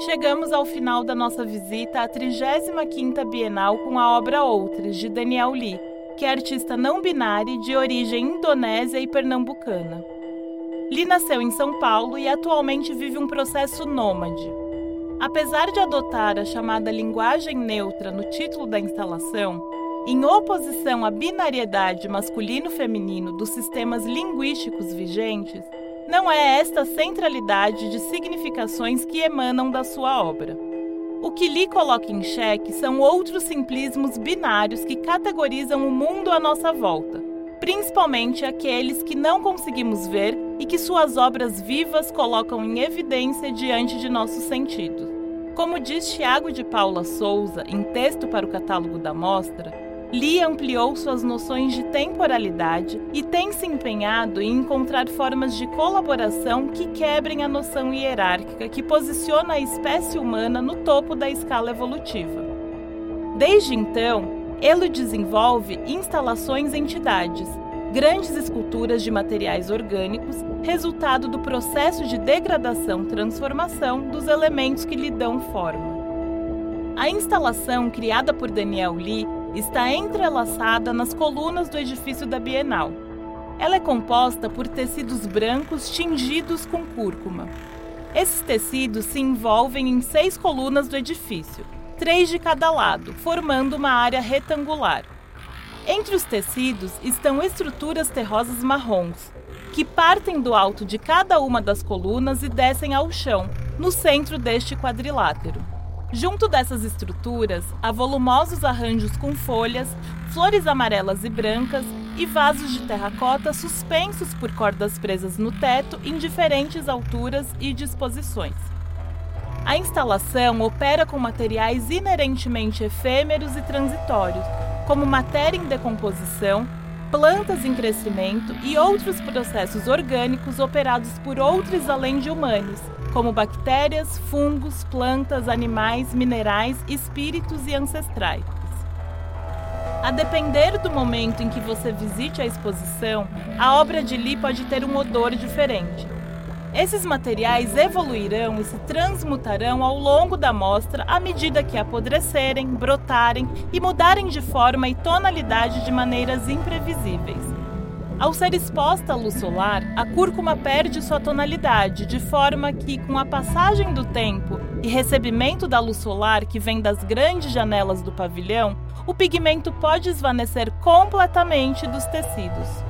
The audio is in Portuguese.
Chegamos ao final da nossa visita à 35ª Bienal com a obra Outras, de Daniel Lee, que é artista não binário de origem indonésia e pernambucana. Lee nasceu em São Paulo e atualmente vive um processo nômade. Apesar de adotar a chamada linguagem neutra no título da instalação, em oposição à binariedade masculino-feminino dos sistemas linguísticos vigentes, não é esta centralidade de significações que emanam da sua obra. O que Lee coloca em xeque são outros simplismos binários que categorizam o mundo à nossa volta, principalmente aqueles que não conseguimos ver e que suas obras vivas colocam em evidência diante de nossos sentidos. Como diz Tiago de Paula Souza em texto para o catálogo da mostra, Lee ampliou suas noções de temporalidade e tem se empenhado em encontrar formas de colaboração que quebrem a noção hierárquica que posiciona a espécie humana no topo da escala evolutiva. Desde então, ele desenvolve instalações entidades, grandes esculturas de materiais orgânicos, resultado do processo de degradação-transformação dos elementos que lhe dão forma. A instalação criada por Daniel Lee está entrelaçada nas colunas do edifício da Bienal. Ela é composta por tecidos brancos tingidos com cúrcuma. Esses tecidos se envolvem em seis colunas do edifício, três de cada lado, formando uma área retangular. Entre os tecidos estão estruturas terrosas marrons, que partem do alto de cada uma das colunas e descem ao chão, no centro deste quadrilátero. Junto dessas estruturas, há volumosos arranjos com folhas, flores amarelas e brancas e vasos de terracota suspensos por cordas presas no teto em diferentes alturas e disposições. A instalação opera com materiais inerentemente efêmeros e transitórios, como matéria em decomposição, plantas em crescimento e outros processos orgânicos operados por outros além de humanos, como bactérias, fungos, plantas, animais, minerais, espíritos e ancestrais. A depender do momento em que você visite a exposição, a obra de Lee pode ter um odor diferente. Esses materiais evoluirão e se transmutarão ao longo da mostra à medida que apodrecerem, brotarem e mudarem de forma e tonalidade de maneiras imprevisíveis. Ao ser exposta à luz solar, a cúrcuma perde sua tonalidade, de forma que, com a passagem do tempo e recebimento da luz solar que vem das grandes janelas do pavilhão, o pigmento pode esvanecer completamente dos tecidos.